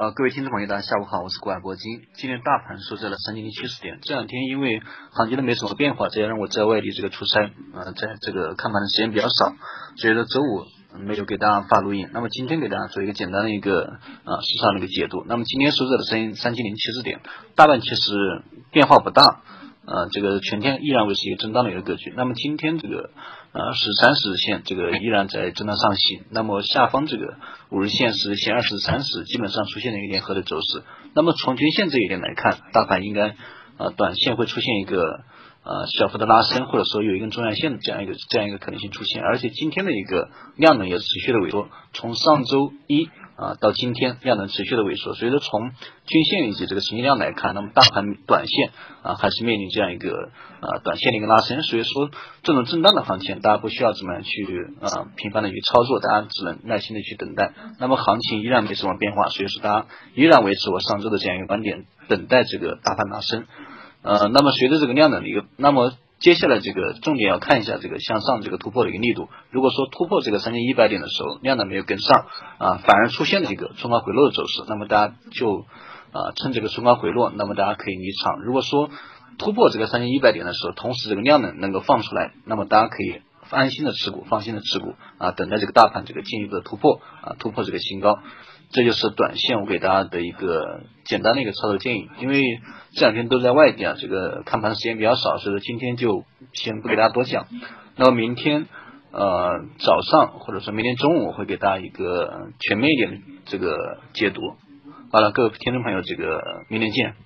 呃，各位听众朋友，大家下午好，我是古海铂金。今天大盘收在了三千零七十点。这两天因为行情都没什么变化，再加上我在外地这个出差，呃，在这个看盘的时间比较少，所以说周五没有给大家发录音。那么今天给大家做一个简单的一个呃市场的一个解读。那么今天收在了三三千零七十点，大盘其实变化不大。呃，这个全天依然维持一个震荡的一个格局。那么今天这个呃十三十日线这个依然在震荡上行。那么下方这个五日线、十日线、二十、三十基本上出现了一个联合的走势。那么从均线这一点来看，大盘应该呃短线会出现一个呃小幅的拉升，或者说有一根中阳线的这样一个这样一个可能性出现。而且今天的一个量能也持续的萎缩。从上周一。啊，到今天量能持续的萎缩，所以说从均线以及这个成交量来看，那么大盘短线啊还是面临这样一个啊短线的一个拉升，所以说这种震荡的行情，大家不需要怎么样去啊频繁的去操作，大家只能耐心的去等待。那么行情依然没什么变化，所以说大家依然维持我上周的这样一个观点，等待这个大盘拉升。呃，那么随着这个量能的一个，那么。接下来这个重点要看一下这个向上这个突破的一个力度。如果说突破这个三千一百点的时候，量能没有跟上啊，反而出现了一个冲高回落的走势，那么大家就啊趁这个冲高回落，那么大家可以离场。如果说突破这个三千一百点的时候，同时这个量能能够放出来，那么大家可以安心的持股，放心的持股啊，等待这个大盘这个进一步的突破啊，突破这个新高。这就是短线我给大家的一个简单的一个操作建议，因为这两天都在外地啊，这个看盘时间比较少，所以今天就先不给大家多讲。那么明天呃早上或者说明天中午我会给大家一个全面一点的这个解读。好了，各位听众朋友，这个明天见。